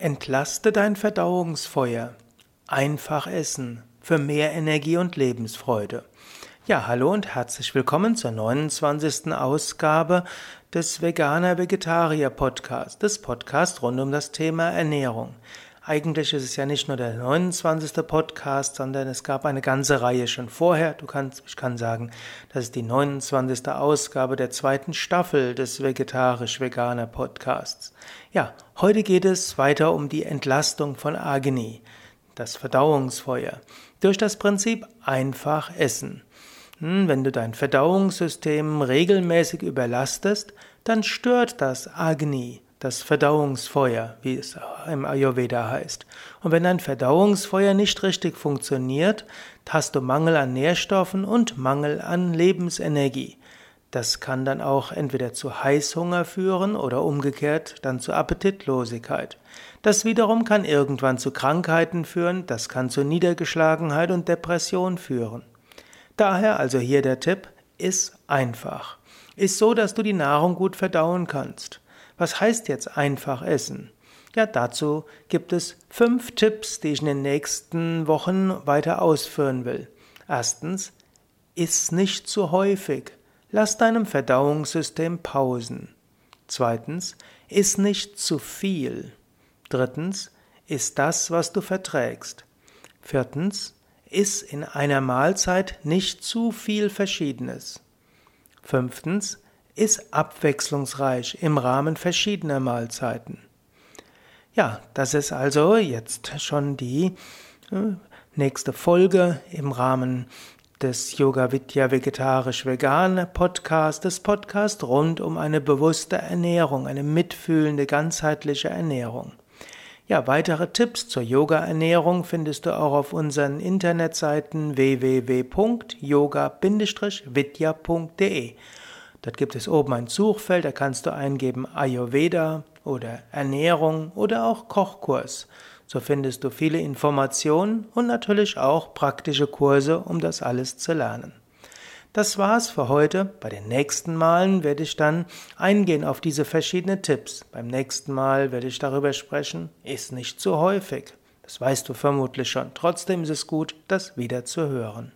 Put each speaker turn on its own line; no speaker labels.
Entlaste dein Verdauungsfeuer. Einfach essen für mehr Energie und Lebensfreude. Ja, hallo und herzlich willkommen zur 29. Ausgabe des Veganer Vegetarier Podcast, des Podcasts rund um das Thema Ernährung. Eigentlich ist es ja nicht nur der 29. Podcast, sondern es gab eine ganze Reihe schon vorher. Du kannst, ich kann sagen, das ist die 29. Ausgabe der zweiten Staffel des Vegetarisch-Veganer Podcasts. Ja, heute geht es weiter um die Entlastung von Agni, das Verdauungsfeuer, durch das Prinzip einfach essen. Hm, wenn du dein Verdauungssystem regelmäßig überlastest, dann stört das Agni das Verdauungsfeuer, wie es im Ayurveda heißt. Und wenn dein Verdauungsfeuer nicht richtig funktioniert, hast du Mangel an Nährstoffen und Mangel an Lebensenergie. Das kann dann auch entweder zu Heißhunger führen oder umgekehrt dann zu Appetitlosigkeit. Das wiederum kann irgendwann zu Krankheiten führen, das kann zu Niedergeschlagenheit und Depression führen. Daher also hier der Tipp, iss einfach. Iss so, dass du die Nahrung gut verdauen kannst. Was heißt jetzt einfach essen? Ja, dazu gibt es fünf Tipps, die ich in den nächsten Wochen weiter ausführen will. Erstens, iss nicht zu häufig. Lass deinem Verdauungssystem Pausen. Zweitens, iss nicht zu viel. Drittens, iss das, was du verträgst. Viertens, iss in einer Mahlzeit nicht zu viel Verschiedenes. Fünftens, ist abwechslungsreich im Rahmen verschiedener Mahlzeiten. Ja, das ist also jetzt schon die äh, nächste Folge im Rahmen des Yoga Vidya Vegetarisch Vegan Podcast, des Podcast rund um eine bewusste Ernährung, eine mitfühlende, ganzheitliche Ernährung. Ja, weitere Tipps zur Yoga-Ernährung findest du auch auf unseren Internetseiten www.yoga-vidya.de. Dort gibt es oben ein Suchfeld, da kannst du eingeben Ayurveda oder Ernährung oder auch Kochkurs. So findest du viele Informationen und natürlich auch praktische Kurse, um das alles zu lernen. Das war's für heute. Bei den nächsten Malen werde ich dann eingehen auf diese verschiedenen Tipps. Beim nächsten Mal werde ich darüber sprechen, ist nicht zu häufig. Das weißt du vermutlich schon. Trotzdem ist es gut, das wieder zu hören.